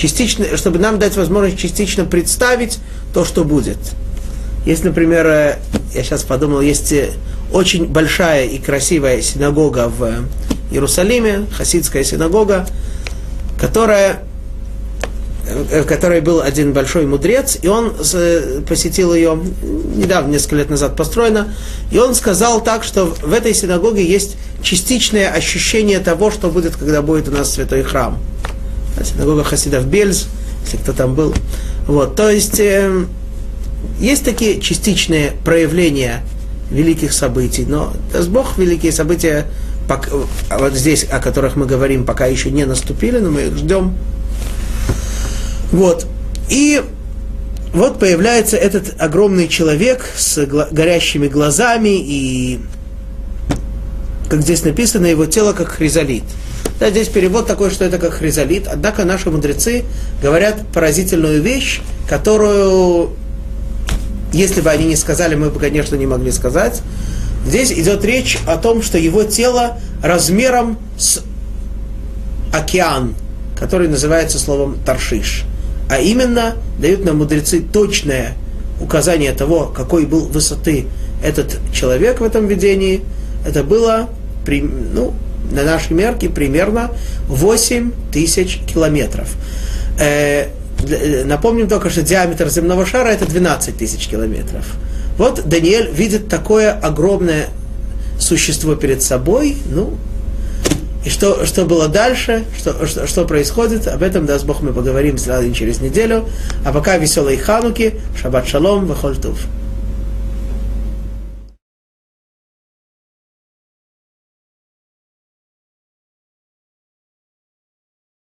частично, чтобы нам дать возможность частично представить то, что будет. Есть, например, э, я сейчас подумал, есть э, очень большая и красивая синагога в Иерусалиме, хасидская синагога, которая, э, в которой был один большой мудрец, и он посетил ее, недавно, несколько лет назад построена, и он сказал так, что в этой синагоге есть частичное ощущение того, что будет, когда будет у нас святой храм. Синагога хасидов Бельз, если кто там был. Вот, то есть э, есть такие частичные проявления великих событий, но даст Бог великие события, вот здесь, о которых мы говорим, пока еще не наступили, но мы их ждем. Вот. И вот появляется этот огромный человек с горящими глазами и, как здесь написано, его тело как хризолит. Да, здесь перевод такой, что это как хризолит, однако наши мудрецы говорят поразительную вещь, которую если бы они не сказали, мы бы, конечно, не могли сказать. Здесь идет речь о том, что его тело размером с океан, который называется словом Таршиш. А именно дают нам мудрецы точное указание того, какой был высоты этот человек в этом видении. Это было, ну, на нашей мерке примерно 8 тысяч километров. Э, Э, напомним только, что диаметр земного шара это 12 тысяч километров. Вот Даниэль видит такое огромное существо перед собой, ну, и что, что было дальше, что, что, что происходит, об этом, даст Бог, мы поговорим сразу через неделю. А пока веселой хануки, шаббат шалом, вахольтув.